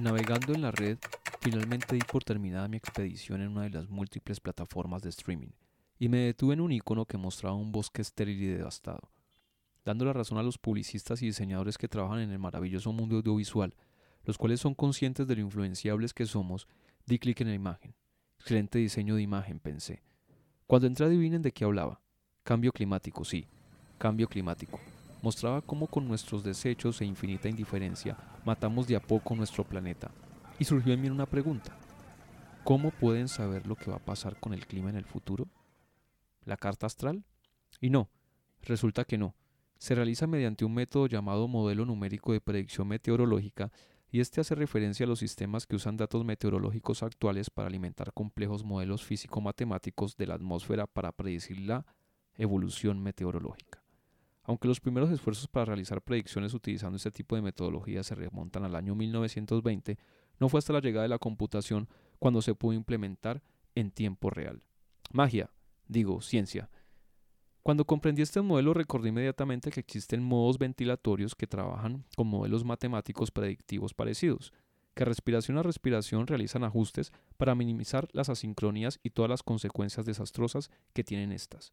Navegando en la red, finalmente di por terminada mi expedición en una de las múltiples plataformas de streaming y me detuve en un icono que mostraba un bosque estéril y devastado. Dando la razón a los publicistas y diseñadores que trabajan en el maravilloso mundo audiovisual, los cuales son conscientes de lo influenciables que somos, di clic en la imagen. Excelente diseño de imagen, pensé. Cuando entré adivinen de qué hablaba. Cambio climático, sí, cambio climático. Mostraba cómo con nuestros desechos e infinita indiferencia matamos de a poco nuestro planeta. Y surgió en mí una pregunta. ¿Cómo pueden saber lo que va a pasar con el clima en el futuro? ¿La carta astral? Y no, resulta que no. Se realiza mediante un método llamado modelo numérico de predicción meteorológica y este hace referencia a los sistemas que usan datos meteorológicos actuales para alimentar complejos modelos físico-matemáticos de la atmósfera para predecir la evolución meteorológica. Aunque los primeros esfuerzos para realizar predicciones utilizando este tipo de metodología se remontan al año 1920, no fue hasta la llegada de la computación cuando se pudo implementar en tiempo real. Magia, digo, ciencia. Cuando comprendí este modelo recordé inmediatamente que existen modos ventilatorios que trabajan con modelos matemáticos predictivos parecidos, que respiración a respiración realizan ajustes para minimizar las asincronías y todas las consecuencias desastrosas que tienen estas.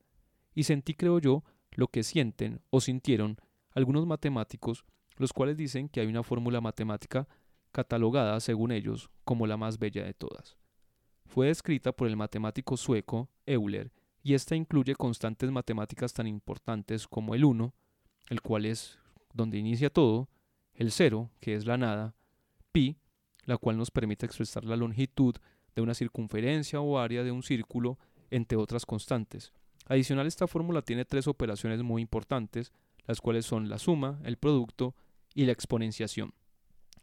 Y sentí, creo yo, lo que sienten o sintieron algunos matemáticos, los cuales dicen que hay una fórmula matemática catalogada, según ellos, como la más bella de todas. Fue descrita por el matemático sueco Euler, y esta incluye constantes matemáticas tan importantes como el 1, el cual es donde inicia todo, el 0, que es la nada, pi, la cual nos permite expresar la longitud de una circunferencia o área de un círculo, entre otras constantes. Adicional, esta fórmula tiene tres operaciones muy importantes, las cuales son la suma, el producto y la exponenciación.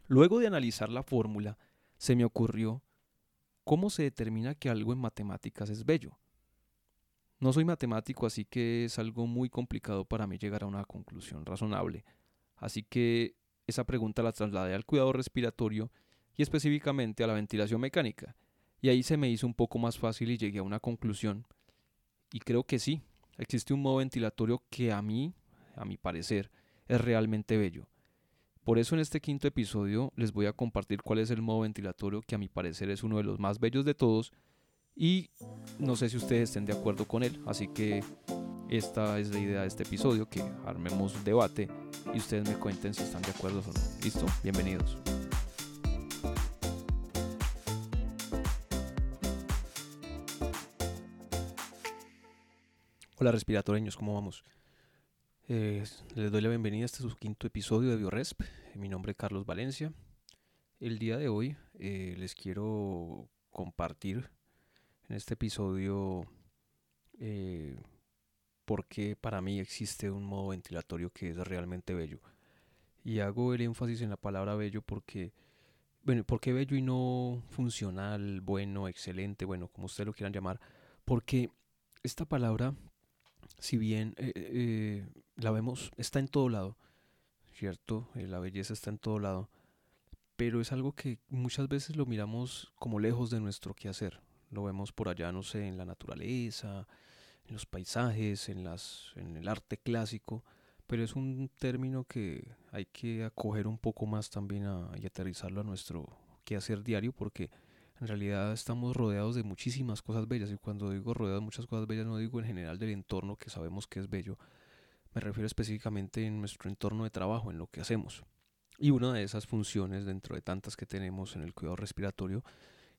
Luego de analizar la fórmula, se me ocurrió cómo se determina que algo en matemáticas es bello. No soy matemático, así que es algo muy complicado para mí llegar a una conclusión razonable. Así que esa pregunta la trasladé al cuidado respiratorio y específicamente a la ventilación mecánica. Y ahí se me hizo un poco más fácil y llegué a una conclusión y creo que sí, existe un modo ventilatorio que a mí, a mi parecer, es realmente bello. Por eso en este quinto episodio les voy a compartir cuál es el modo ventilatorio que a mi parecer es uno de los más bellos de todos y no sé si ustedes estén de acuerdo con él, así que esta es la idea de este episodio, que armemos debate y ustedes me cuenten si están de acuerdo o no. ¿Listo? Bienvenidos. Hola respiratoreños, ¿cómo vamos? Eh, les doy la bienvenida a este su quinto episodio de BioResp. Mi nombre es Carlos Valencia. El día de hoy eh, les quiero compartir en este episodio eh, por qué para mí existe un modo ventilatorio que es realmente bello. Y hago el énfasis en la palabra bello porque, bueno, ¿por qué bello y no funcional, bueno, excelente, bueno, como ustedes lo quieran llamar? Porque esta palabra si bien eh, eh, la vemos, está en todo lado, ¿cierto? Eh, la belleza está en todo lado, pero es algo que muchas veces lo miramos como lejos de nuestro quehacer. Lo vemos por allá, no sé, en la naturaleza, en los paisajes, en, las, en el arte clásico, pero es un término que hay que acoger un poco más también y aterrizarlo a nuestro quehacer diario porque en realidad estamos rodeados de muchísimas cosas bellas y cuando digo rodeados de muchas cosas bellas no digo en general del entorno que sabemos que es bello, me refiero específicamente en nuestro entorno de trabajo, en lo que hacemos. Y una de esas funciones dentro de tantas que tenemos en el cuidado respiratorio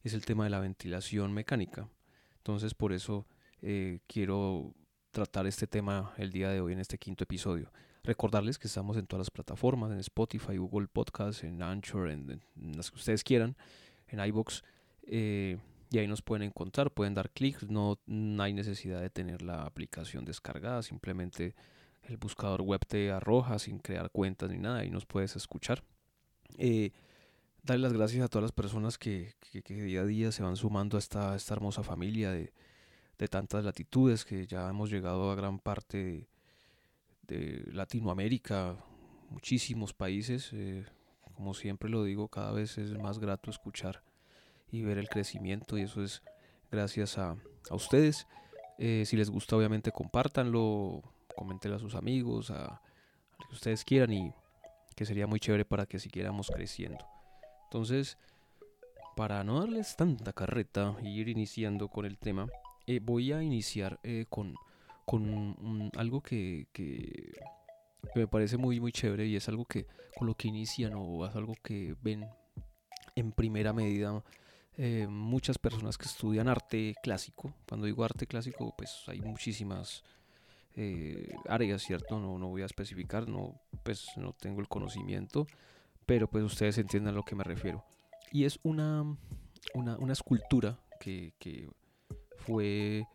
es el tema de la ventilación mecánica. Entonces por eso eh, quiero tratar este tema el día de hoy en este quinto episodio. Recordarles que estamos en todas las plataformas, en Spotify, Google Podcasts, en Anchor, en, en las que ustedes quieran, en iBox eh, y ahí nos pueden encontrar, pueden dar clic, no, hay necesidad de tener la aplicación descargada, simplemente el buscador web te arroja sin crear cuentas ni nada y nos puedes escuchar. Eh, darle las gracias a todas las personas que, día a día se van sumando a esta, esta hermosa familia de, tantas latitudes que ya hemos llegado a gran parte de, Latinoamérica, muchísimos países. Eh, como siempre lo digo, cada vez es más grato escuchar y ver el crecimiento y eso es gracias a, a ustedes. Eh, si les gusta obviamente compártanlo, coméntenlo a sus amigos, a, a que ustedes quieran y que sería muy chévere para que siguiéramos creciendo. Entonces, para no darles tanta carreta y ir iniciando con el tema, eh, voy a iniciar eh, con, con algo que, que, me parece muy, muy chévere y es algo que con lo que inician o es algo que ven en primera medida eh, muchas personas que estudian arte clásico. Cuando digo arte clásico, pues hay muchísimas áreas, ¿cierto? No, no voy a especificar, no, pues no tengo el conocimiento, pero pues ustedes entiendan a lo que me refiero. Y es una, una, escultura que, fue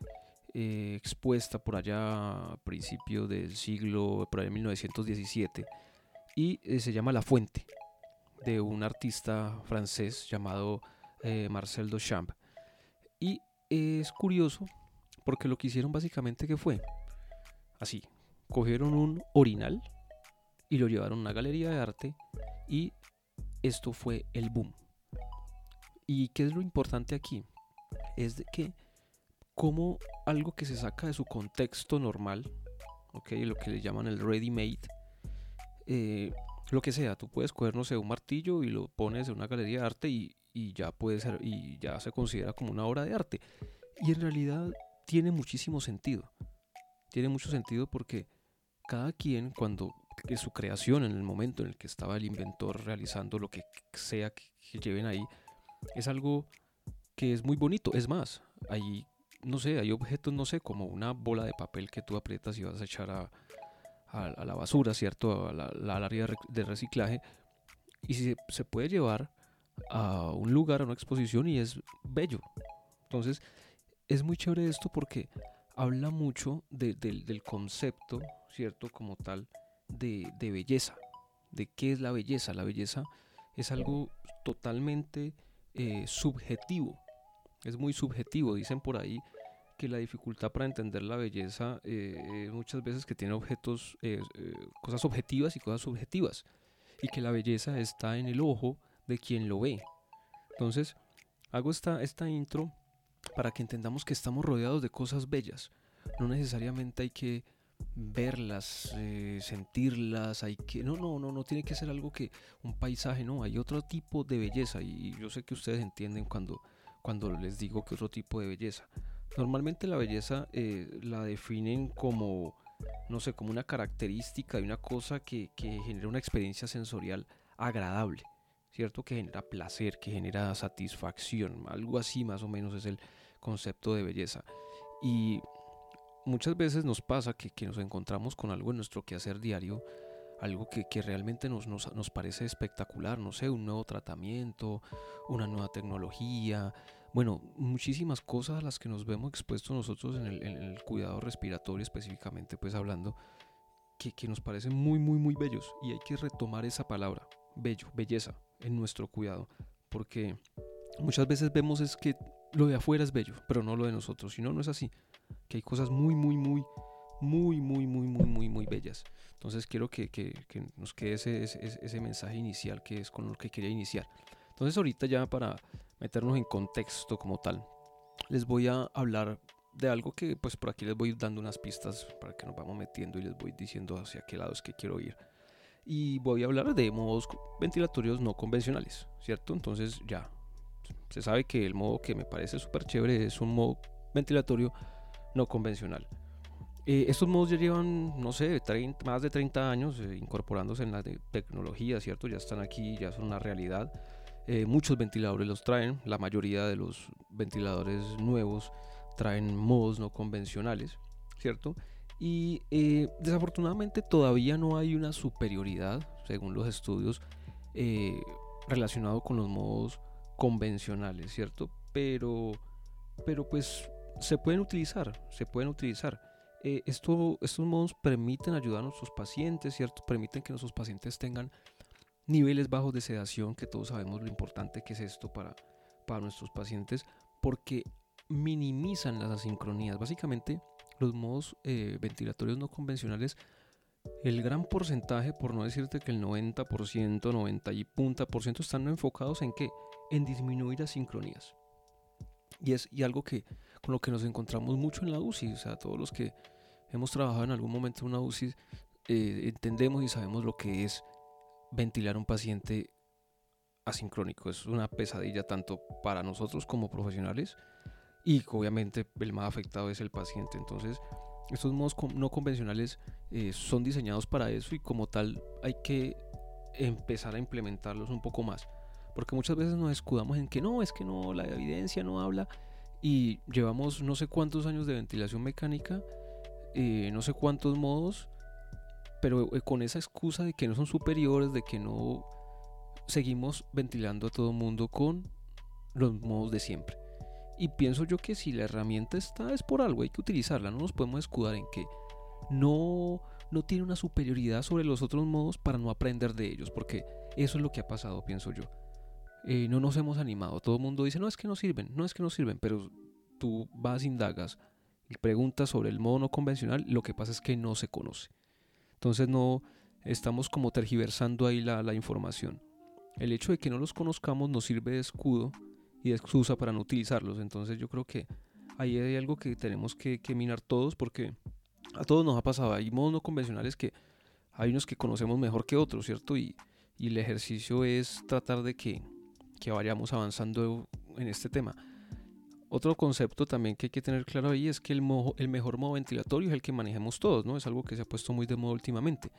eh, expuesta por allá a principios del siglo, por allá 1917, y eh, se llama La Fuente, de un artista francés llamado eh, Marcel Duchamp. Y es curioso porque lo que hicieron básicamente que fue así, cogieron un orinal y lo llevaron a una galería de arte y esto fue el boom. ¿Y qué es lo importante aquí? Es de que como algo que se saca de su contexto normal, ¿okay? lo que le llaman el ready-made, eh, lo que sea, tú puedes coger, no sé, un martillo y lo pones en una galería de arte y, ya puede ser, y ya se considera como una obra de arte. Y en realidad tiene muchísimo sentido. Tiene mucho sentido porque cada quien cuando en su creación, en el momento en el que estaba el inventor realizando lo que sea que lleven ahí, es algo que es muy bonito. Es más, hay, no sé, hay objetos, no sé, como una bola de papel que tú aprietas y vas a echar a, la basura, ¿cierto? A la, área de reciclaje. Y se, se puede llevar a un lugar, a una exposición y es bello. Entonces, es muy chévere esto porque habla mucho del concepto, ¿cierto? Como tal, de, belleza. ¿De qué es la belleza? La belleza es algo totalmente eh, subjetivo. Es muy subjetivo. Dicen por ahí que la dificultad para entender la belleza eh, muchas veces que tiene objetos, eh, cosas objetivas y cosas subjetivas. Y que la belleza está en el ojo de quien lo ve. Entonces, hago esta, esta intro para que entendamos que estamos rodeados de cosas bellas. No necesariamente hay que verlas, sentirlas, hay que no, no, no, no tiene que ser algo que un paisaje, no, hay otro tipo de belleza y yo sé que ustedes entienden cuando cuando les digo que otro tipo de belleza. Normalmente la belleza eh, la definen como no sé, como una característica de una cosa que, que genera una experiencia sensorial agradable, ¿cierto? Que genera placer, que genera satisfacción, algo así más o menos es el concepto de belleza. Y muchas veces nos pasa que, nos encontramos con algo en nuestro quehacer diario, algo que, realmente nos, nos, parece espectacular, no sé, un nuevo tratamiento, una nueva tecnología, bueno, muchísimas cosas a las que nos vemos expuestos nosotros en el, cuidado respiratorio específicamente, pues hablando, que, que nos parecen muy, muy, muy bellos. Y hay que retomar esa palabra, bello, belleza, en nuestro cuidado, porque muchas veces vemos es que lo de afuera es bello, pero no lo de nosotros, si no, no es así que hay cosas muy, muy, muy, muy, muy, muy, muy, muy, muy bellas. Entonces quiero que, que, que nos quede ese, ese, ese, mensaje inicial que es con lo que quería iniciar. Entonces ahorita ya para meternos en contexto como tal, les voy a hablar de algo que pues por aquí les voy dando unas pistas para que nos vamos metiendo y les voy diciendo hacia qué lado es que quiero ir. Y voy a hablar de modos ventilatorios no convencionales, ¿cierto? Entonces ya se sabe que el modo que me parece súper chévere es un modo ventilatorio no convencional. Eh, estos modos ya llevan, no sé, más de 30 años eh, incorporándose en la tecnología, ¿cierto? Ya están aquí, ya son una realidad. Eh, muchos ventiladores los traen, la mayoría de los ventiladores nuevos traen modos no convencionales, ¿cierto? Y desafortunadamente todavía no hay una superioridad, según los estudios, relacionado con los modos convencionales, ¿cierto? Pero, pero pues se pueden utilizar, se pueden utilizar. Eh, esto, estos modos permiten ayudar a nuestros pacientes, ¿cierto? Permiten que nuestros pacientes tengan niveles bajos de sedación, que todos sabemos lo importante que es esto para, para nuestros pacientes, porque minimizan las asincronías. Básicamente, los modos eh, ventilatorios no convencionales, el gran porcentaje, por no decirte que el 90%, 90 y punta por ciento, están enfocados en qué? En disminuir asincronías. Y es y algo que con lo que nos encontramos mucho en la UCI. O sea, todos los que hemos trabajado en algún momento en una UCI eh, entendemos y sabemos lo que es ventilar a un paciente asincrónico. Es una pesadilla tanto para nosotros como profesionales y obviamente el más afectado es el paciente. Entonces, estos modos no convencionales eh, son diseñados para eso y como tal hay que empezar a implementarlos un poco más. Porque muchas veces nos escudamos en que no, es que no, la evidencia no habla y llevamos no sé cuántos años de ventilación mecánica, eh, no sé cuántos modos, pero eh, con esa excusa de que no son superiores, de que no seguimos ventilando a todo mundo con los modos de siempre. Y pienso yo que si la herramienta está es por algo, hay que utilizarla, no nos podemos escudar en que no, no tiene una superioridad sobre los otros modos para no aprender de ellos, porque eso es lo que ha pasado, pienso yo. Eh, no nos hemos animado, todo el mundo dice, no es que no sirven, no es que no sirven, pero tú vas, indagas y preguntas sobre el modo no convencional, lo que pasa es que no se conoce. Entonces no estamos como tergiversando ahí la, la información. El hecho de que no los conozcamos nos sirve de escudo y excusa para no utilizarlos. Entonces yo creo que ahí hay algo que tenemos que, minar todos porque a todos nos ha pasado. Hay modos no convencionales que hay unos que conocemos mejor que otros, ¿cierto? Y, el ejercicio es tratar de que, que vayamos avanzando en este tema. Otro concepto también que hay que tener claro ahí es que el, el mejor modo ventilatorio es el que manejemos todos, ¿no? Es algo que se ha puesto muy de moda últimamente.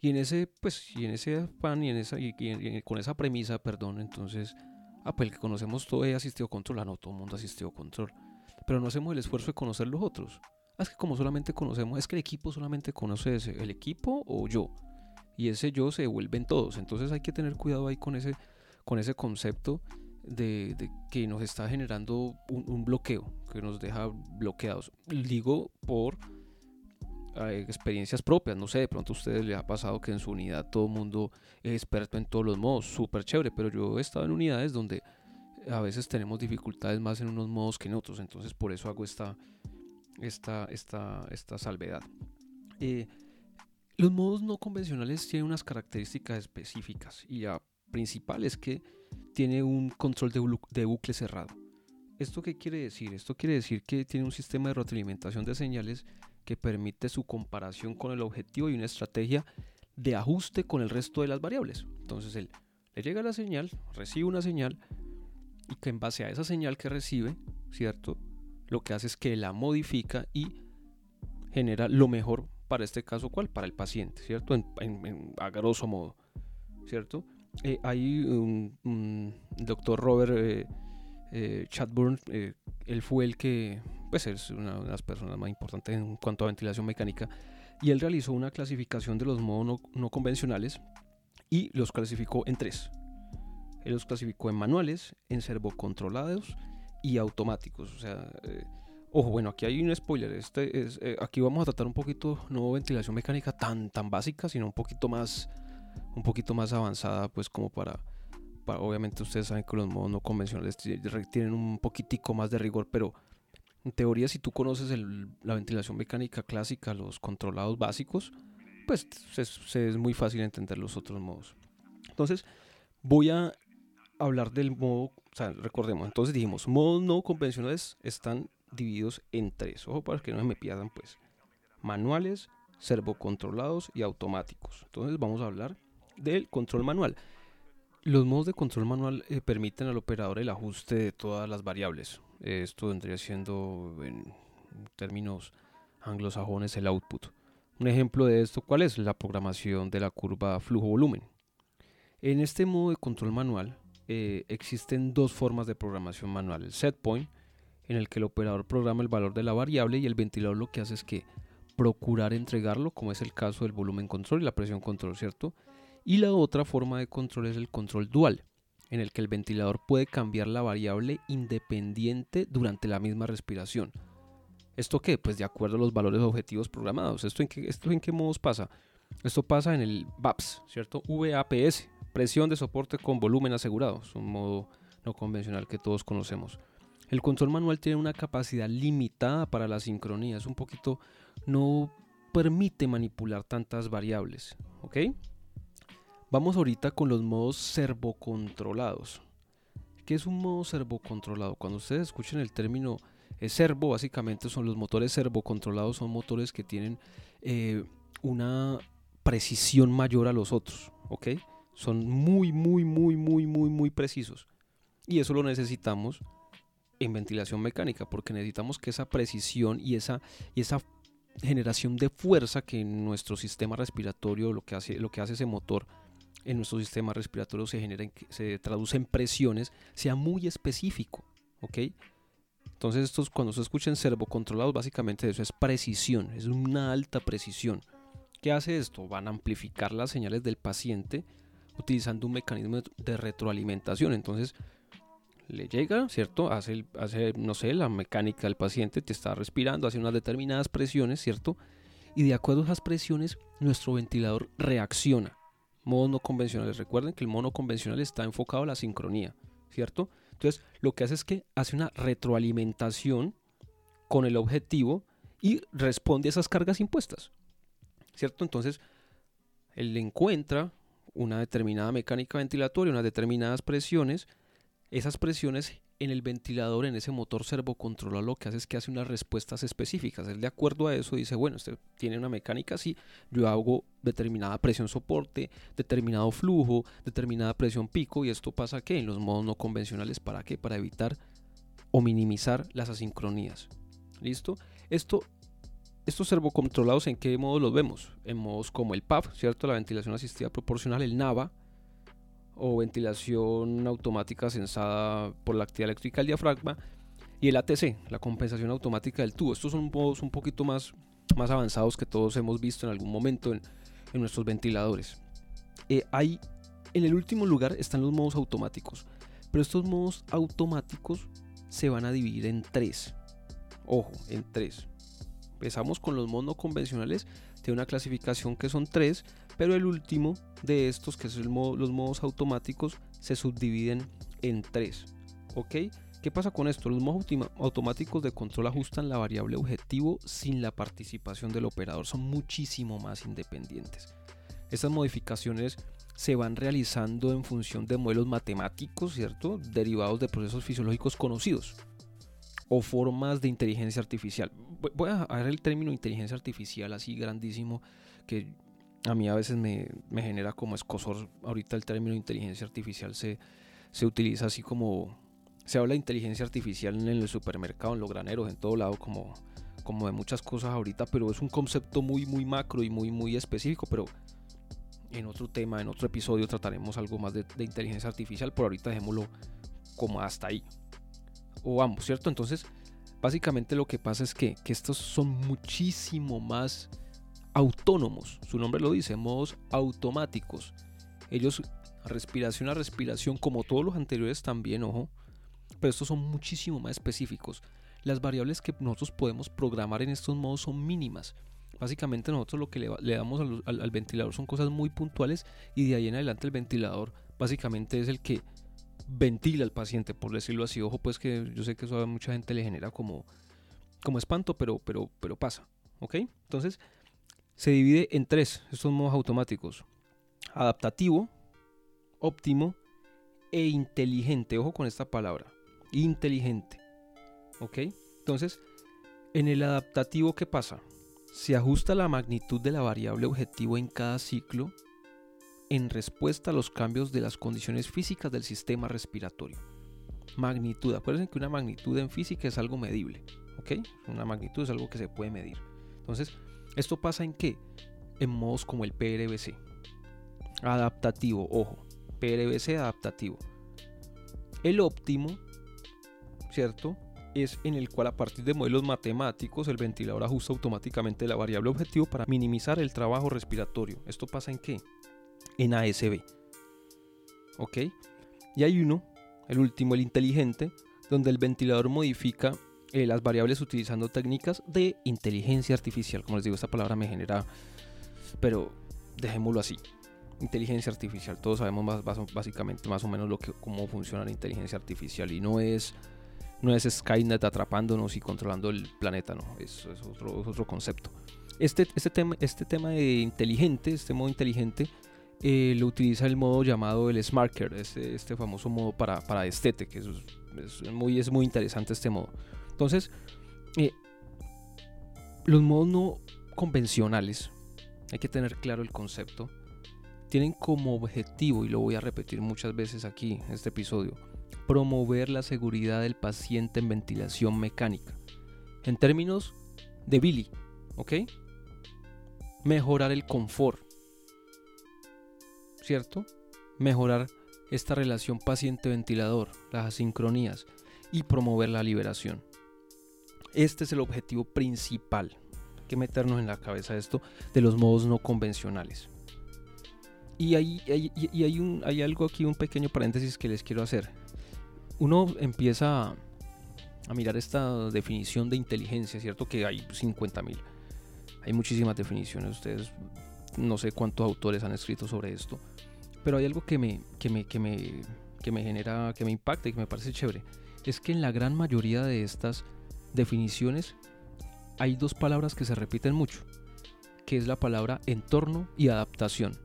Y en ese, pues, y en ese afán y en esa, y con esa premisa, perdón, entonces ah, pues el que conocemos todo es asistido control, ah, no, todo el mundo asistido control. Pero no hacemos el esfuerzo de conocer los otros. Ah, es que como solamente conocemos, es que el equipo solamente conoce ese, el equipo o yo. Y ese yo se vuelven todos. Entonces hay que tener cuidado ahí con ese, con ese concepto de, que nos está generando un, un, bloqueo, que nos deja bloqueados. Digo por experiencias propias, no sé, de pronto a ustedes les ha pasado que en su unidad todo el mundo es experto en todos los modos, súper chévere, pero yo he estado en unidades donde a veces tenemos dificultades más en unos modos que en otros, entonces por eso hago esta, esta, esta, esta salvedad. Eh, los modos no convencionales tienen unas características específicas y la principal es que tiene un control de, de bucle cerrado. ¿Esto qué quiere decir? Esto quiere decir que tiene un sistema de retroalimentación de señales que permite su comparación con el objetivo y una estrategia de ajuste con el resto de las variables. Entonces él le llega la señal, recibe una señal y que en base a esa señal que recibe, ¿cierto? Lo que hace es que la modifica y genera lo mejor para este caso, ¿cuál? Para el paciente, ¿cierto? En, a grosso modo, ¿cierto? Eh, hay un, doctor Robert eh, eh, él fue el que pues es una de las personas más importantes en cuanto a ventilación mecánica, y él realizó una clasificación de los modos no, convencionales y los clasificó en tres. Él los clasificó en manuales, en servocontrolados y automáticos. O sea, eh, ojo, bueno, aquí hay un spoiler. Este es, eh, aquí vamos a tratar un poquito no ventilación mecánica tan, tan básica, sino un poquito más, un poquito más avanzada, pues como para, para, obviamente ustedes saben que los modos no convencionales tienen un poquitico más de rigor, pero en teoría, si tú conoces la ventilación mecánica clásica, los controlados básicos, pues es, es muy fácil entender los otros modos. Entonces, voy a hablar del modo, o sea, recordemos, entonces dijimos, modos no convencionales están divididos en tres. Ojo para que no me pierdan, pues. Manuales, servocontrolados y automáticos. Entonces vamos a hablar del control manual. Los modos de control manual eh, permiten al operador el ajuste de todas las variables. Esto vendría siendo en términos anglosajones el output. Un ejemplo de esto, ¿cuál es? La programación de la curva flujo-volumen. En este modo de control manual eh, existen dos formas de programación manual. El set point, en el que el operador programa el valor de la variable y el ventilador lo que hace es que procurar entregarlo, como es el caso del volumen control y la presión control, ¿cierto? Y la otra forma de control es el control dual, en el que el ventilador puede cambiar la variable independiente durante la misma respiración. ¿Esto qué? Pues de acuerdo a los valores objetivos programados. ¿Esto en qué, esto en qué modos pasa? Esto pasa en el VAPS, ¿cierto? VAPS, presión de soporte con volumen asegurado. Es un modo no convencional que todos conocemos. El control manual tiene una capacidad limitada para la sincronía. Es un poquito... no permite manipular tantas variables. ¿Ok? Vamos ahorita con los modos servocontrolados. ¿Qué es un modo servocontrolado? Cuando ustedes escuchen el término eh, servo, básicamente son los motores servocontrolados, son motores que tienen eh, una precisión mayor a los otros, ¿ok? Son muy, muy, muy, muy, muy, muy precisos. Y eso lo necesitamos en ventilación mecánica, porque necesitamos que esa precisión y esa, y esa generación de fuerza que en nuestro sistema respiratorio, lo que hace, lo que hace ese motor en nuestro sistema respiratorio se genera, se traduce en presiones, sea muy específico, ¿ok? Entonces estos cuando se escuchen servocontrolados, básicamente eso es precisión, es una alta precisión. ¿Qué hace esto? Van a amplificar las señales del paciente utilizando un mecanismo de retroalimentación. Entonces, le llega, ¿cierto? Hace, hace, no sé, la mecánica del paciente, te está respirando, hace unas determinadas presiones, ¿cierto? Y de acuerdo a esas presiones, nuestro ventilador reacciona. Modos no convencionales. Recuerden que el mono convencional está enfocado a la sincronía, ¿cierto? Entonces, lo que hace es que hace una retroalimentación con el objetivo y responde a esas cargas impuestas. ¿cierto? Entonces, él encuentra una determinada mecánica ventilatoria, unas determinadas presiones. Esas presiones en el ventilador, en ese motor servocontrolado, lo que hace es que hace unas respuestas específicas. Él de acuerdo a eso dice, bueno, usted tiene una mecánica así, yo hago determinada presión soporte, determinado flujo, determinada presión pico, y esto pasa que en los modos no convencionales, ¿para qué? Para evitar o minimizar las asincronías. ¿Listo? Esto estos servocontrolados, ¿en qué modos los vemos? En modos como el PAF, ¿cierto? La ventilación asistida proporcional, el NAVA, o ventilación automática sensada por la actividad eléctrica del diafragma, y el ATC, la compensación automática del tubo. Estos son modos un poquito más, más avanzados que todos hemos visto en algún momento en, nuestros ventiladores. Eh, hay, en el último lugar están los modos automáticos, pero estos modos automáticos se van a dividir en tres. Ojo, en tres. Empezamos con los modos no convencionales, tiene una clasificación que son tres, pero el último de estos, que son los modos automáticos, se subdividen en tres. ¿Ok? ¿Qué pasa con esto? Los modos automáticos de control ajustan la variable objetivo sin la participación del operador, son muchísimo más independientes. Estas modificaciones se van realizando en función de modelos matemáticos, ¿cierto? Derivados de procesos fisiológicos conocidos o formas de inteligencia artificial. Voy a ver el término inteligencia artificial así grandísimo que a mí a veces me, genera como escosor. Ahorita el término inteligencia artificial se, se utiliza así como... Se habla de inteligencia artificial en el supermercado, en los graneros, en todo lado, como, como de muchas cosas ahorita, pero es un concepto muy, muy macro y muy, muy específico, pero en otro tema, en otro episodio trataremos algo más de, de inteligencia artificial, por ahorita dejémoslo como hasta ahí o ambos, ¿cierto? Entonces, básicamente lo que pasa es que, estos son muchísimo más autónomos, su nombre lo dice, modos automáticos. Ellos, respiración a respiración, como todos los anteriores también, ojo, pero estos son muchísimo más específicos. Las variables que nosotros podemos programar en estos modos son mínimas. Básicamente nosotros lo que le, damos al, ventilador son cosas muy puntuales y de ahí en adelante el ventilador básicamente es el que ventila al paciente, por decirlo así. Ojo, pues que yo sé que eso a mucha gente le genera como, como espanto, pero, pero, pero pasa. ¿Ok? Entonces, se divide en tres estos modos automáticos: adaptativo, óptimo e inteligente. Ojo con esta palabra: inteligente. ¿Ok? Entonces, en el adaptativo, ¿qué pasa? Se ajusta la magnitud de la variable objetivo en cada ciclo en respuesta a los cambios de las condiciones físicas del sistema respiratorio. Magnitud. Acuérdense que una magnitud en física es algo medible. ¿Ok? Una magnitud es algo que se puede medir. Entonces, ¿esto pasa en qué? En modos como el PRBC. Adaptativo, ojo. PRBC adaptativo. El óptimo, ¿cierto? Es en el cual a partir de modelos matemáticos el ventilador ajusta automáticamente la variable objetivo para minimizar el trabajo respiratorio. ¿Esto pasa en qué? En ASB. ¿Ok? Y hay uno, el último, el inteligente, donde el ventilador modifica eh, las variables utilizando técnicas de inteligencia artificial. Como les digo, esta palabra me genera, pero dejémoslo así. Inteligencia artificial. Todos sabemos más, básicamente más o menos lo que, cómo funciona la inteligencia artificial y no es no es Skynet atrapándonos y controlando el planeta, no, es, es otro, otro, concepto. Este, este, tema, este tema de inteligente, este modo inteligente, eh, lo utiliza el modo llamado el Smarker, este, este famoso modo para, para estete, que es, muy, es muy interesante este modo. Entonces, eh, los modos no convencionales, hay que tener claro el concepto, tienen como objetivo, y lo voy a repetir muchas veces aquí en este episodio, promover la seguridad del paciente en ventilación mecánica. En términos de Billy, ¿ok? Mejorar el confort, ¿cierto? Mejorar esta relación paciente-ventilador, las asincronías y promover la liberación. Este es el objetivo principal. Hay que meternos en la cabeza esto de los modos no convencionales. Y hay, hay, hay algo aquí, un pequeño paréntesis que les quiero hacer. Uno empieza a, a mirar esta definición de inteligencia, ¿cierto? Que hay 50.000. Hay muchísimas definiciones. Ustedes no sé cuántos autores han escrito sobre esto. Pero hay algo que me, que me, que me, que me genera, que me impacta y que me parece chévere. Es que en la gran mayoría de estas definiciones hay dos palabras que se repiten mucho, que es la palabra entorno y adaptación.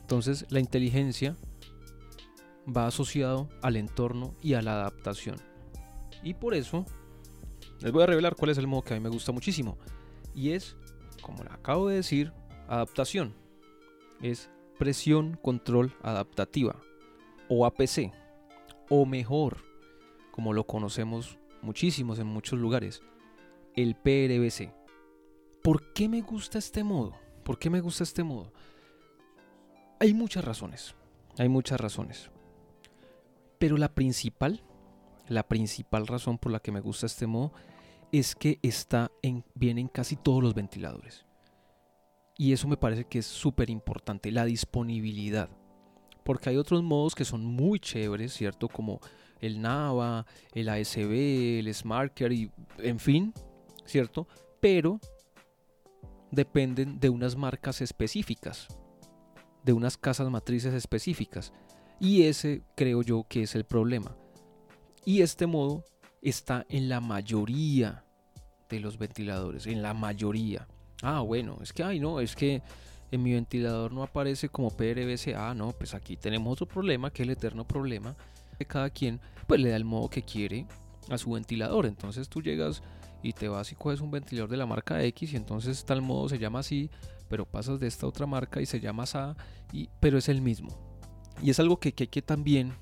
Entonces la inteligencia va asociado al entorno y a la adaptación. Y por eso les voy a revelar cuál es el modo que a mí me gusta muchísimo. Y es, como le acabo de decir, adaptación. Es presión control adaptativa o APC o mejor como lo conocemos muchísimos en muchos lugares el PRBC ¿por qué me gusta este modo? ¿por qué me gusta este modo? hay muchas razones hay muchas razones pero la principal la principal razón por la que me gusta este modo es que está en, viene en casi todos los ventiladores y eso me parece que es súper importante, la disponibilidad. Porque hay otros modos que son muy chéveres, ¿cierto? Como el NAVA, el ASB, el SmartCare y en fin, ¿cierto? Pero dependen de unas marcas específicas, de unas casas matrices específicas. Y ese creo yo que es el problema. Y este modo está en la mayoría de los ventiladores, en la mayoría. Ah, bueno, es que, ay, no, es que en mi ventilador no aparece como PRBC. Ah, no, pues aquí tenemos otro problema, que es el eterno problema de cada quien, pues le da el modo que quiere a su ventilador. Entonces tú llegas y te vas y coges un ventilador de la marca X y entonces tal modo se llama así, pero pasas de esta otra marca y se llama SA, y, pero es el mismo. Y es algo que, que que también,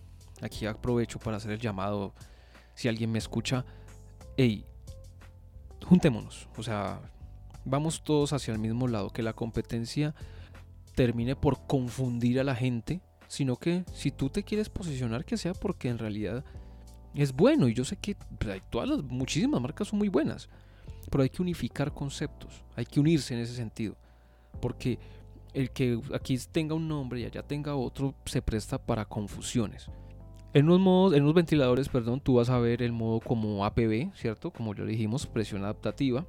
aquí aprovecho para hacer el llamado, si alguien me escucha, hey, juntémonos, o sea, vamos todos hacia el mismo lado, que la competencia termine por confundir a la gente, sino que si tú te quieres posicionar que sea porque en realidad es bueno y yo sé que pues, todas las muchísimas marcas son muy buenas, pero hay que unificar conceptos, hay que unirse en ese sentido, porque el que aquí tenga un nombre y allá tenga otro se presta para confusiones. En unos, modos, en unos ventiladores, perdón, tú vas a ver el modo como APB, ¿cierto? Como ya dijimos, presión adaptativa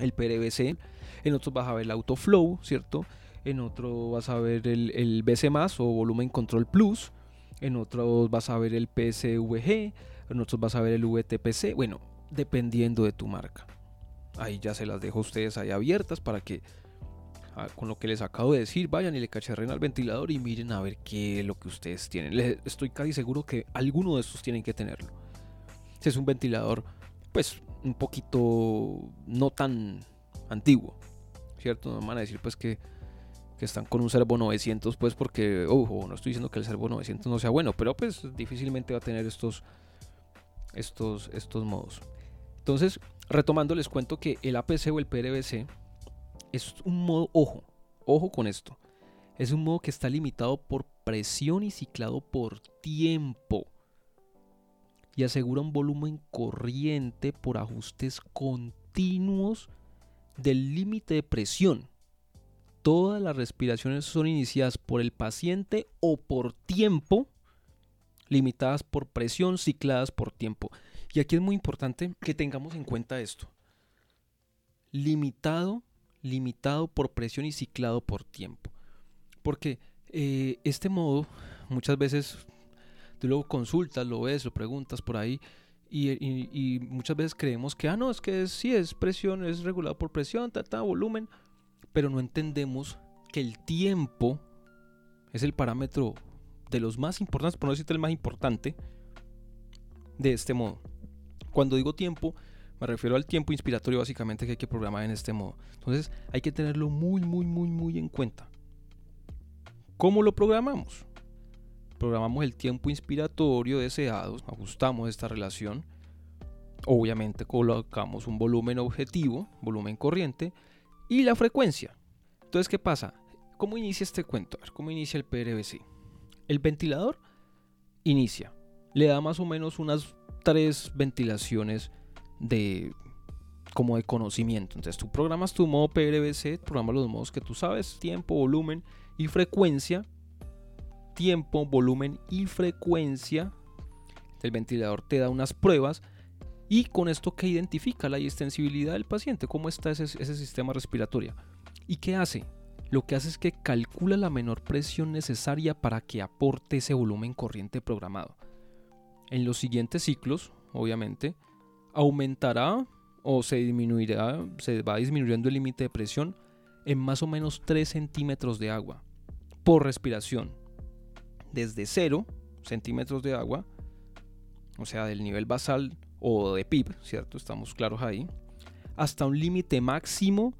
el PRBC, en otros vas a ver el Autoflow, ¿cierto? En otro vas a ver el, el BC o Volumen Control Plus, en otros vas a ver el PSVG, en otros vas a ver el VTPC, bueno, dependiendo de tu marca. Ahí ya se las dejo a ustedes ahí abiertas para que ah, con lo que les acabo de decir, vayan y le cacharren al ventilador y miren a ver qué es lo que ustedes tienen. estoy casi seguro que alguno de estos tienen que tenerlo. Si es un ventilador, pues un poquito no tan antiguo, ¿cierto? No van a decir pues que, están con un Servo 900 pues porque, ojo, no estoy diciendo que el Servo 900 no sea bueno, pero pues difícilmente va a tener estos, estos, estos modos. Entonces, retomando les cuento que el APC o el PRBC es un modo, ojo, ojo con esto, es un modo que está limitado por presión y ciclado por tiempo y asegura un volumen corriente por ajustes continuos del límite de presión. Todas las respiraciones son iniciadas por el paciente o por tiempo, limitadas por presión, cicladas por tiempo. Y aquí es muy importante que tengamos en cuenta esto. Limitado, limitado por presión y ciclado por tiempo. Porque eh, este modo muchas veces tú luego consultas, lo ves, lo preguntas por ahí y, muchas veces creemos que, ah, no, es que sí es presión, es regulado por presión, ta, volumen, pero no entendemos que el tiempo es el parámetro de los más importantes, por no decirte el más importante, de este modo. Cuando digo tiempo, me refiero al tiempo inspiratorio básicamente que hay que programar en este modo. Entonces hay que tenerlo muy, muy, muy, muy en cuenta. ¿Cómo lo programamos? Programamos el tiempo inspiratorio deseado, ajustamos esta relación. Obviamente colocamos un volumen objetivo, volumen corriente, y la frecuencia. Entonces, ¿qué pasa? ¿Cómo inicia este cuento? ¿Cómo inicia el PRBC? El ventilador inicia. Le da más o menos unas tres ventilaciones de como de conocimiento. Entonces tú programas tu modo PRBC, programas los modos que tú sabes, tiempo, volumen y frecuencia. Tiempo, volumen y frecuencia. El ventilador te da unas pruebas y con esto que identifica la extensibilidad del paciente, cómo está ese, sistema respiratorio. ¿Y qué hace? Lo que hace es que calcula la menor presión necesaria para que aporte ese volumen corriente programado. En los siguientes ciclos, obviamente, aumentará o se disminuirá, se va disminuyendo el límite de presión en más o menos 3 centímetros de agua por respiración. Desde 0 centímetros de agua, o sea, del nivel basal o de PIB, ¿cierto? Estamos claros ahí, hasta un límite máximo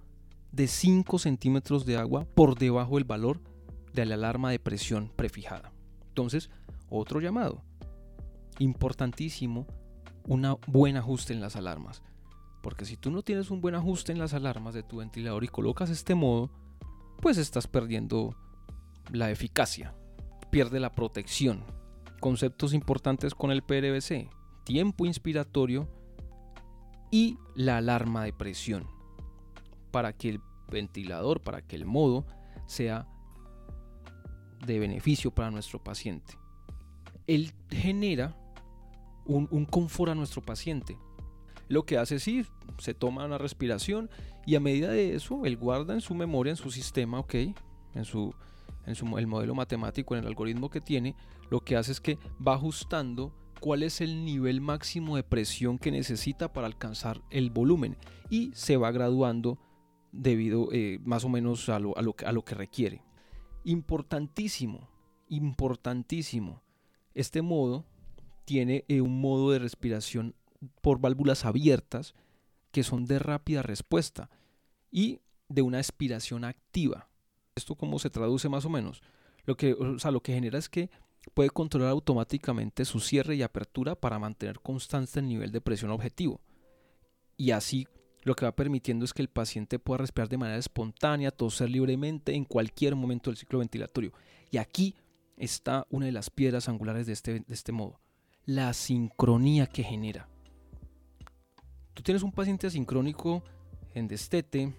de 5 centímetros de agua por debajo del valor de la alarma de presión prefijada. Entonces, otro llamado. Importantísimo, un buen ajuste en las alarmas. Porque si tú no tienes un buen ajuste en las alarmas de tu ventilador y colocas este modo, pues estás perdiendo la eficacia, pierde la protección. Conceptos importantes con el PRBC, tiempo inspiratorio y la alarma de presión para que el ventilador, para que el modo sea de beneficio para nuestro paciente. Él genera un, confort a nuestro paciente. Lo que hace sí, se toma una respiración y a medida de eso, él guarda en su memoria, en su sistema, ok, en su, en su el modelo matemático, en el algoritmo que tiene, lo que hace es que va ajustando cuál es el nivel máximo de presión que necesita para alcanzar el volumen y se va graduando debido eh, más o menos a lo, que requiere. Importantísimo, importantísimo. Este modo tiene eh, un modo de respiración por válvulas abiertas que son de rápida respuesta y de una aspiración activa. ¿Esto cómo se traduce más o menos? Lo que, o sea, lo que genera es que puede controlar automáticamente su cierre y apertura para mantener constante el nivel de presión objetivo. Y así lo que va permitiendo es que el paciente pueda respirar de manera espontánea, toser libremente en cualquier momento del ciclo ventilatorio. Y aquí está una de las piedras angulares de este, de este modo, la sincronía que genera. Tú tienes un paciente asincrónico en destete.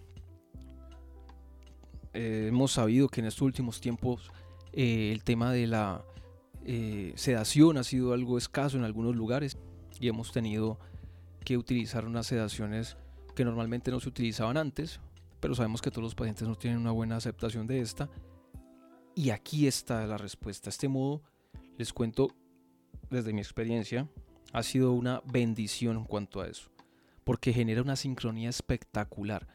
Eh, hemos sabido que en estos últimos tiempos eh, el tema de la eh, sedación ha sido algo escaso en algunos lugares y hemos tenido que utilizar unas sedaciones que normalmente no se utilizaban antes, pero sabemos que todos los pacientes no tienen una buena aceptación de esta. Y aquí está la respuesta. Este modo, les cuento desde mi experiencia, ha sido una bendición en cuanto a eso, porque genera una sincronía espectacular.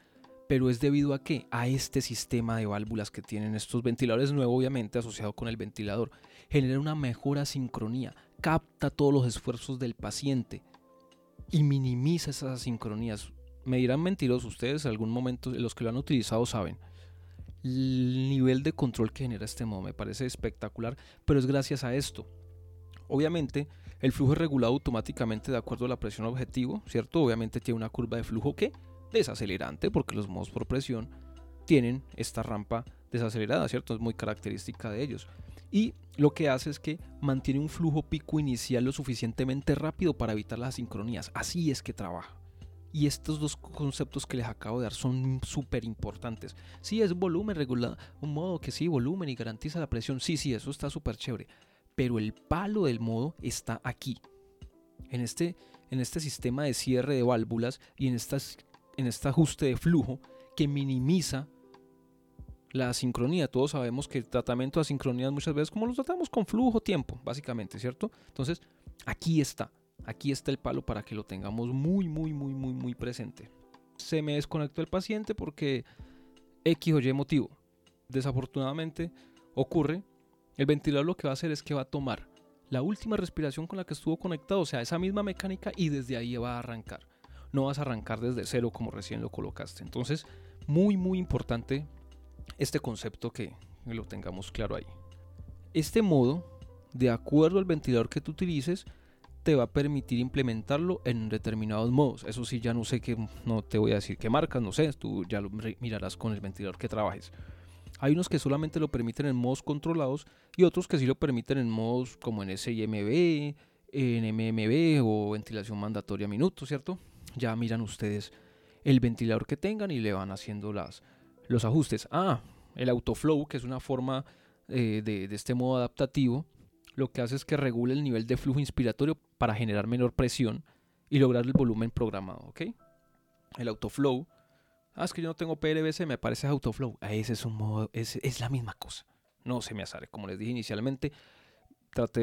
Pero es debido a qué? A este sistema de válvulas que tienen estos ventiladores nuevo, obviamente asociado con el ventilador. Genera una mejor sincronía, capta todos los esfuerzos del paciente y minimiza esas asincronías me dirán mentirosos ustedes, en algún momento, los que lo han utilizado saben. El nivel de control que genera este modo me parece espectacular, pero es gracias a esto. Obviamente, el flujo es regulado automáticamente de acuerdo a la presión objetivo, ¿cierto? Obviamente tiene una curva de flujo que desacelerante, porque los modos por presión tienen esta rampa desacelerada, ¿cierto? Es muy característica de ellos. Y lo que hace es que mantiene un flujo pico inicial lo suficientemente rápido para evitar las sincronías. Así es que trabaja. Y estos dos conceptos que les acabo de dar son súper importantes. Sí, es volumen regulado, un modo que sí, volumen y garantiza la presión. Sí, sí, eso está súper chévere. Pero el palo del modo está aquí. En este, en este sistema de cierre de válvulas y en, estas, en este ajuste de flujo que minimiza la sincronía. Todos sabemos que el tratamiento de sincronía muchas veces como lo tratamos con flujo tiempo, básicamente, ¿cierto? Entonces, aquí está. Aquí está el palo para que lo tengamos muy, muy, muy, muy, muy presente. Se me desconectó el paciente porque X o Y motivo. Desafortunadamente ocurre. El ventilador lo que va a hacer es que va a tomar la última respiración con la que estuvo conectado, o sea, esa misma mecánica y desde ahí va a arrancar. No vas a arrancar desde cero como recién lo colocaste. Entonces, muy, muy importante este concepto que, lo tengamos claro ahí. Este modo, de acuerdo al ventilador que tú utilices, te va a permitir implementarlo en determinados modos. Eso sí, ya no sé qué, no te voy a decir qué marcas, no sé, tú ya lo mirarás con el ventilador que trabajes. Hay unos que solamente lo permiten en modos controlados y otros que sí lo permiten en modos como en SIMB, en MMB o ventilación mandatoria minuto, ¿cierto? Ya miran ustedes el ventilador que tengan y le van haciendo las, los ajustes. Ah, el autoflow, que es una forma eh, de, de este modo adaptativo, lo que hace es que regule el nivel de flujo inspiratorio para generar menor presión y lograr el volumen programado, ¿ok? El autoflow. Ah, es que yo no tengo PLBC, me parece autoflow. Ah, ese es un modo, es, es la misma cosa. No se me asare. Como les dije inicialmente, traté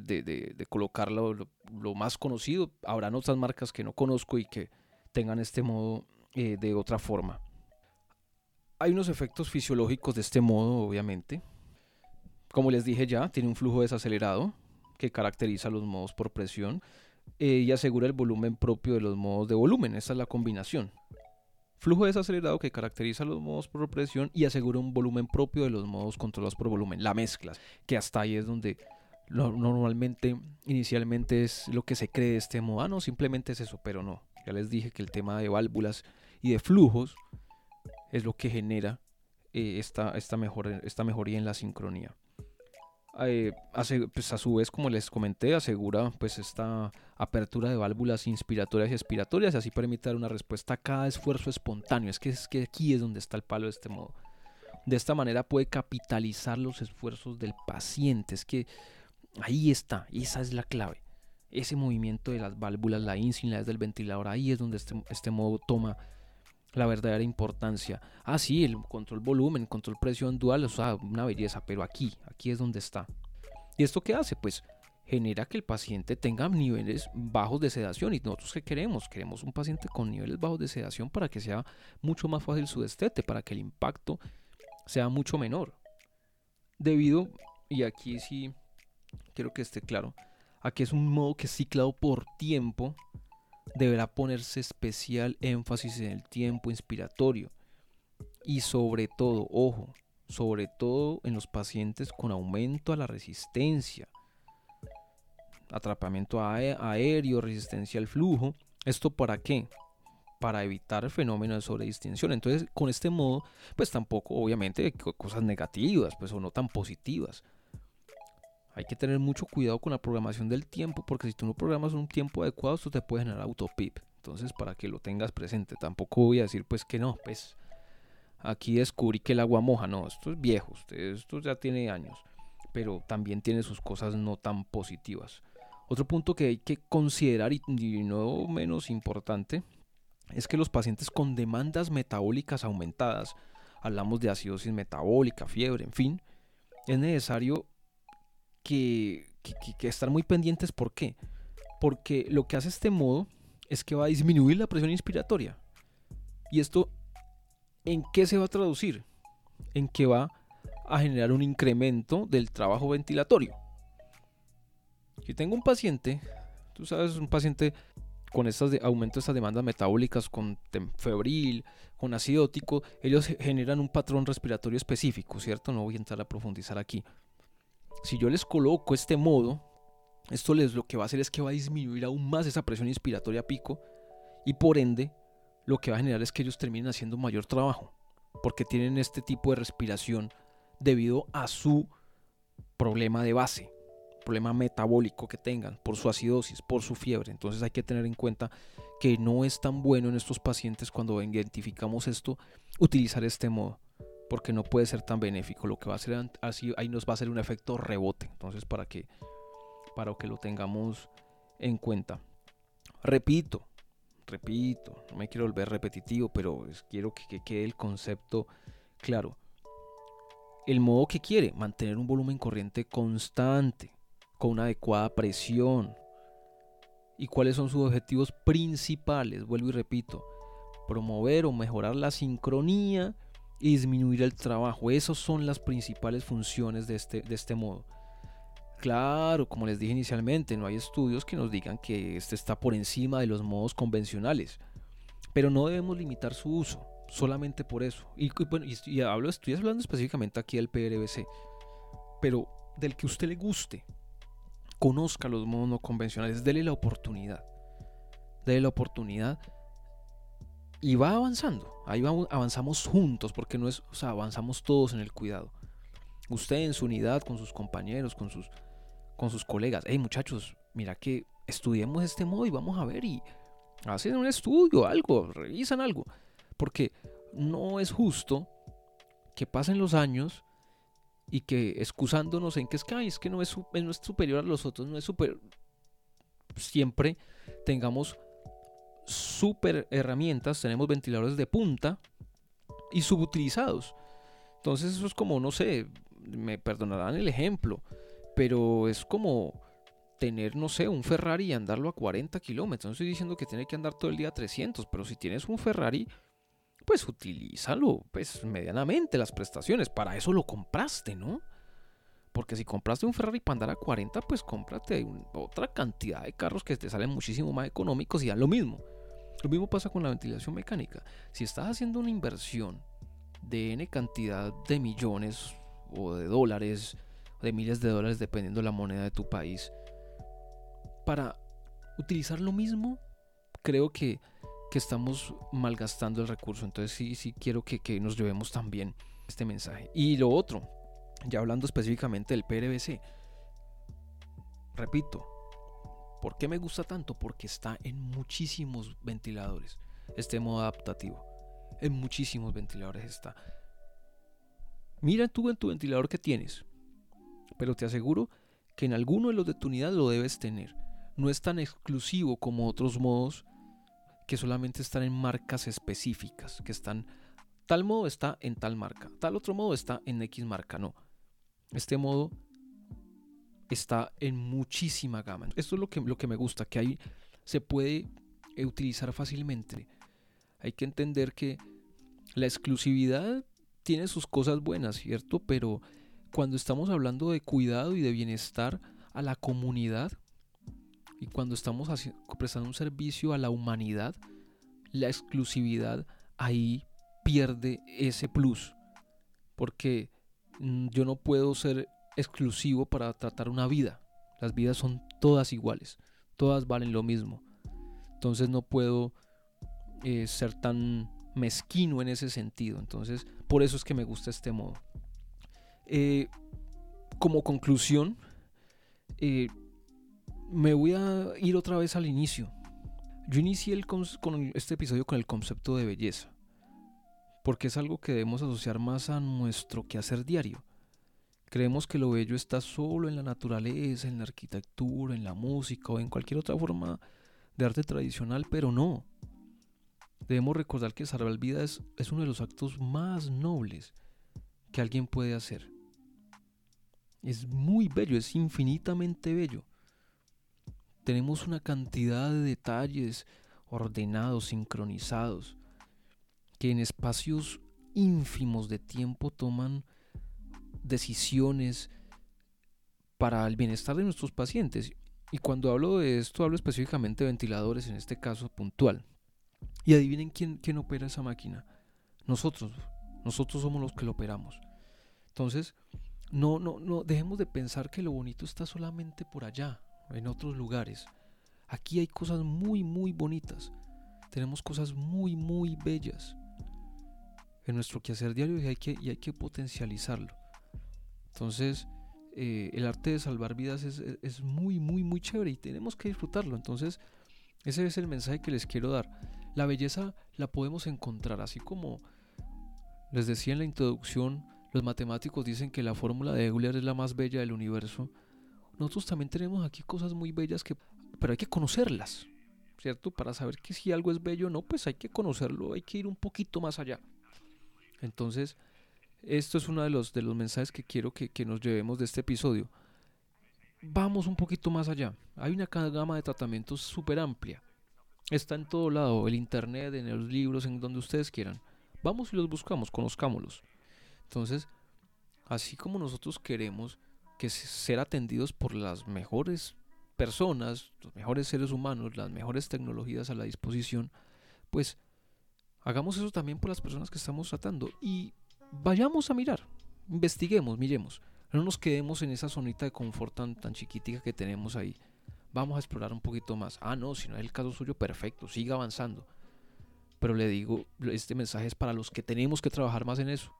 de, de, colocarlo lo, más conocido. Habrán otras marcas que no conozco y que tengan este modo eh, de otra forma. Hay unos efectos fisiológicos de este modo, obviamente. Como les dije ya, tiene un flujo desacelerado que caracteriza los modos por presión eh, y asegura el volumen propio de los modos de volumen. Esa es la combinación. Flujo desacelerado que caracteriza los modos por presión y asegura un volumen propio de los modos controlados por volumen. La mezcla, que hasta ahí es donde normalmente, inicialmente es lo que se cree de este modo. Ah, no, simplemente es eso, pero no. Ya les dije que el tema de válvulas y de flujos es lo que genera eh, esta, esta, mejor, esta mejoría en la sincronía. Eh, pues a su vez, como les comenté, asegura pues esta apertura de válvulas inspiratorias y expiratorias y así permite dar una respuesta a cada esfuerzo espontáneo. Es que, es que aquí es donde está el palo de este modo. De esta manera puede capitalizar los esfuerzos del paciente. Es que ahí está, esa es la clave. Ese movimiento de las válvulas, la ínsula del ventilador, ahí es donde este, este modo toma la verdadera importancia. Ah, sí, el control volumen, control presión dual, o sea, una belleza, pero aquí, aquí es donde está. ¿Y esto qué hace? Pues genera que el paciente tenga niveles bajos de sedación. ¿Y nosotros qué queremos? Queremos un paciente con niveles bajos de sedación para que sea mucho más fácil su destete, para que el impacto sea mucho menor. Debido, y aquí sí quiero que esté claro, a que es un modo que es ciclado por tiempo deberá ponerse especial énfasis en el tiempo inspiratorio y sobre todo, ojo, sobre todo en los pacientes con aumento a la resistencia, atrapamiento aéreo, resistencia al flujo. ¿Esto para qué? Para evitar el fenómeno de sobredistinción. Entonces, con este modo, pues tampoco, obviamente, cosas negativas, pues o no tan positivas. Hay que tener mucho cuidado con la programación del tiempo, porque si tú no programas un tiempo adecuado, esto te puede generar autopip. Entonces, para que lo tengas presente, tampoco voy a decir pues que no, pues aquí descubrí que el agua moja. No, esto es viejo, esto ya tiene años, pero también tiene sus cosas no tan positivas. Otro punto que hay que considerar y no menos importante es que los pacientes con demandas metabólicas aumentadas, hablamos de acidosis metabólica, fiebre, en fin, es necesario que, estar muy pendientes. ¿Por qué? Porque lo que hace este modo es que va a disminuir la presión inspiratoria. ¿Y esto en qué se va a traducir? En que va a generar un incremento del trabajo ventilatorio. Si tengo un paciente, tú sabes, un paciente con estas de, aumento de estas demandas metabólicas, con febril, con acidótico, ellos generan un patrón respiratorio específico, ¿cierto? No voy a entrar a profundizar aquí si yo les coloco este modo, esto les lo que va a hacer es que va a disminuir aún más esa presión inspiratoria pico y por ende lo que va a generar es que ellos terminen haciendo mayor trabajo porque tienen este tipo de respiración debido a su problema de base, problema metabólico que tengan, por su acidosis, por su fiebre. Entonces hay que tener en cuenta que no es tan bueno en estos pacientes cuando identificamos esto utilizar este modo porque no puede ser tan benéfico. Lo que va a hacer así, ahí nos va a hacer un efecto rebote. Entonces, para que, para que lo tengamos en cuenta. Repito, repito, no me quiero volver repetitivo, pero quiero que, que quede el concepto claro. El modo que quiere, mantener un volumen corriente constante, con una adecuada presión. ¿Y cuáles son sus objetivos principales? Vuelvo y repito, promover o mejorar la sincronía y disminuir el trabajo. Esas son las principales funciones de este, de este modo. Claro, como les dije inicialmente, no hay estudios que nos digan que este está por encima de los modos convencionales, pero no debemos limitar su uso. solamente por eso. Y, bueno, y, hablo, estoy hablando específicamente aquí del PRBC, pero del que usted le guste, conozca los modos no convencionales, dele la oportunidad. Dele la oportunidad y va avanzando. Ahí vamos, avanzamos juntos, porque no es, o sea, avanzamos todos en el cuidado. Usted en su unidad, con sus compañeros, con sus, con sus colegas. Hey muchachos, mira que estudiemos este modo y vamos a ver y hacen un estudio, algo, revisan algo. Porque no es justo que pasen los años y que excusándonos en que es que, es que no es, no es superior a los otros, no es superior. Siempre tengamos super herramientas, tenemos ventiladores de punta y subutilizados. Entonces eso es como, no sé, me perdonarán el ejemplo, pero es como tener, no sé, un Ferrari y andarlo a 40 kilómetros. No estoy diciendo que tiene que andar todo el día a 300, pero si tienes un Ferrari, pues utilízalo, pues medianamente las prestaciones. Para eso lo compraste, ¿no? Porque si compraste un Ferrari para andar a 40, pues cómprate otra cantidad de carros que te salen muchísimo más económicos y dan lo mismo. Lo mismo pasa con la ventilación mecánica. Si estás haciendo una inversión de N cantidad de millones o de dólares, de miles de dólares dependiendo de la moneda de tu país, para utilizar lo mismo, creo que, que estamos malgastando el recurso. Entonces sí, sí quiero que, que nos llevemos también este mensaje. Y lo otro, ya hablando específicamente del PRBC, repito, ¿Por qué me gusta tanto? Porque está en muchísimos ventiladores. Este modo adaptativo. En muchísimos ventiladores está. Mira tú en tu ventilador que tienes. Pero te aseguro que en alguno de los de tu unidad lo debes tener. No es tan exclusivo como otros modos que solamente están en marcas específicas. Que están. Tal modo está en tal marca. Tal otro modo está en X marca. No. Este modo está en muchísima gama. Esto es lo que, lo que me gusta, que ahí se puede eh, utilizar fácilmente. Hay que entender que la exclusividad tiene sus cosas buenas, ¿cierto? Pero cuando estamos hablando de cuidado y de bienestar a la comunidad y cuando estamos prestando un servicio a la humanidad, la exclusividad ahí pierde ese plus. Porque mm, yo no puedo ser exclusivo para tratar una vida. Las vidas son todas iguales, todas valen lo mismo. Entonces no puedo eh, ser tan mezquino en ese sentido. Entonces, por eso es que me gusta este modo. Eh, como conclusión, eh, me voy a ir otra vez al inicio. Yo inicié con este episodio con el concepto de belleza, porque es algo que debemos asociar más a nuestro quehacer diario. Creemos que lo bello está solo en la naturaleza, en la arquitectura, en la música o en cualquier otra forma de arte tradicional, pero no. Debemos recordar que salvar vidas es, uno de los actos más nobles que alguien puede hacer. Es muy bello, es infinitamente bello. Tenemos una cantidad de detalles ordenados, sincronizados, que en espacios ínfimos de tiempo toman decisiones para el bienestar de nuestros pacientes. Y cuando hablo de esto, hablo específicamente de ventiladores, en este caso puntual. Y adivinen quién, quién opera esa máquina. Nosotros. Nosotros somos los que lo operamos. Entonces, no, no, no, dejemos de pensar que lo bonito está solamente por allá, en otros lugares. Aquí hay cosas muy, muy bonitas. Tenemos cosas muy, muy bellas en nuestro quehacer diario y hay que, y hay que potencializarlo. Entonces, eh, el arte de salvar vidas es, muy, muy, muy chévere y tenemos que disfrutarlo. Entonces, ese es el mensaje que les quiero dar. La belleza la podemos encontrar, así como les decía en la introducción, los matemáticos dicen que la fórmula de Euler es la más bella del universo. Nosotros también tenemos aquí cosas muy bellas que, pero hay que conocerlas, ¿cierto? Para saber que si algo es bello o no, pues hay que conocerlo, hay que ir un poquito más allá. Entonces, esto es uno de los, de los mensajes que quiero que, nos llevemos de este episodio. Vamos un poquito más allá. Hay una gama de tratamientos súper amplia. Está en todo lado, el internet, en los libros, en donde ustedes quieran. Vamos y los buscamos, conozcámoslos. Entonces, así como nosotros queremos que ser atendidos por las mejores personas, los mejores seres humanos, las mejores tecnologías a la disposición, pues hagamos eso también por las personas que estamos tratando y vayamos a mirar, investiguemos, miremos. No nos quedemos en esa zonita de confort tan, tan chiquitica que tenemos ahí. Vamos a explorar un poquito más. Ah, no, si no es el caso suyo, perfecto, siga avanzando. Pero le digo, este mensaje es para los que tenemos que trabajar más en eso.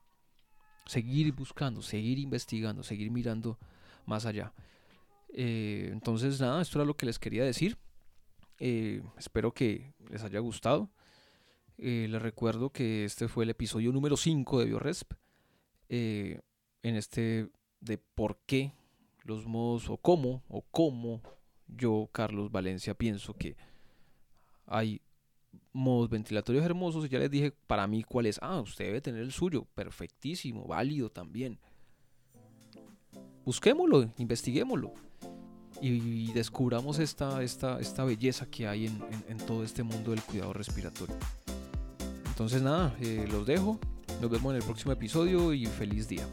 Seguir buscando, seguir investigando, seguir mirando más allá. Eh, entonces, nada, esto era lo que les quería decir. Eh, espero que les haya gustado. Eh, les recuerdo que este fue el episodio número 5 de BioResp. en este de por qué los modos o cómo o cómo yo, Carlos Valencia, pienso que hay modos ventilatorios hermosos y ya les dije para mí cuál es. Ah, usted debe tener el suyo, perfectísimo, válido también. Busquémoslo, investiguémoslo y descubramos esta, esta, esta belleza que hay en, todo este mundo del cuidado respiratorio. Entonces nada, eh, los dejo, nos vemos en el próximo episodio y feliz día.